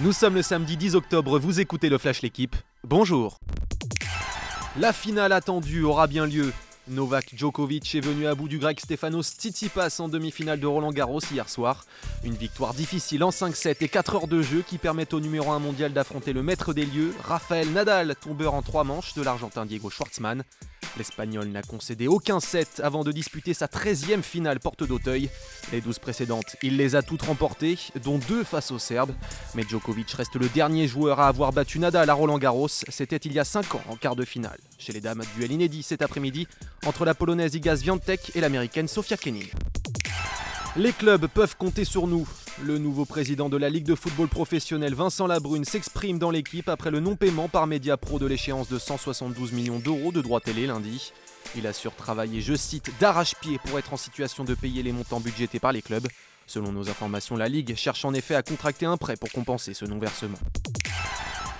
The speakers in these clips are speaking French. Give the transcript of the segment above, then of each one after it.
Nous sommes le samedi 10 octobre, vous écoutez le Flash L'équipe. Bonjour. La finale attendue aura bien lieu. Novak Djokovic est venu à bout du grec Stefanos Tsitsipas en demi-finale de Roland Garros hier soir. Une victoire difficile en 5-7 et 4 heures de jeu qui permettent au numéro 1 mondial d'affronter le maître des lieux, Rafael Nadal, tombeur en 3 manches de l'Argentin Diego Schwartzmann. L'Espagnol n'a concédé aucun set avant de disputer sa 13e finale porte d'Auteuil. Les 12 précédentes, il les a toutes remportées, dont deux face aux Serbes. Mais Djokovic reste le dernier joueur à avoir battu Nadal à Roland Garros. C'était il y a 5 ans en quart de finale. Chez les dames, duel inédit cet après-midi entre la polonaise Iga Swiatek et l'américaine Sofia Kenin. Les clubs peuvent compter sur nous. Le nouveau président de la Ligue de football professionnel, Vincent Labrune, s'exprime dans l'équipe après le non-paiement par Mediapro de l'échéance de 172 millions d'euros de droits télé lundi. Il assure travailler, je cite, d'arrache-pied pour être en situation de payer les montants budgétés par les clubs. Selon nos informations, la Ligue cherche en effet à contracter un prêt pour compenser ce non-versement.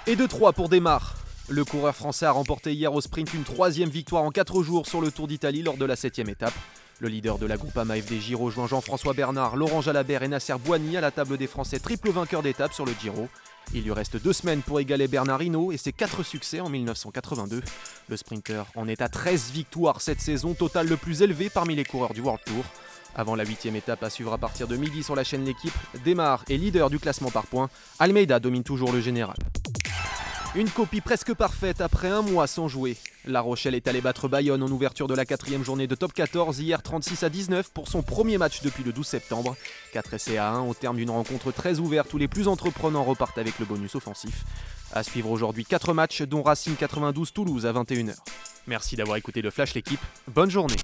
Et de 3 pour Desmar. Le coureur français a remporté hier au sprint une troisième victoire en 4 jours sur le Tour d'Italie lors de la 7 étape. Le leader de la Groupama FDJ rejoint Jean-François Bernard, Laurent Jalabert et Nasser Boigny à la table des Français triple vainqueur d'étape sur le Giro. Il lui reste deux semaines pour égaler Bernard Hinault et ses quatre succès en 1982. Le sprinter en est à 13 victoires cette saison, total le plus élevé parmi les coureurs du World Tour. Avant la huitième étape à suivre à partir de midi sur la chaîne L'équipe, Démarre est leader du classement par points. Almeida domine toujours le général. Une copie presque parfaite après un mois sans jouer. La Rochelle est allée battre Bayonne en ouverture de la quatrième journée de top 14 hier 36 à 19 pour son premier match depuis le 12 septembre. 4 essais à 1 au terme d'une rencontre très ouverte où les plus entreprenants repartent avec le bonus offensif. À suivre aujourd'hui 4 matchs dont Racing 92 Toulouse à 21h. Merci d'avoir écouté le Flash l'équipe. Bonne journée.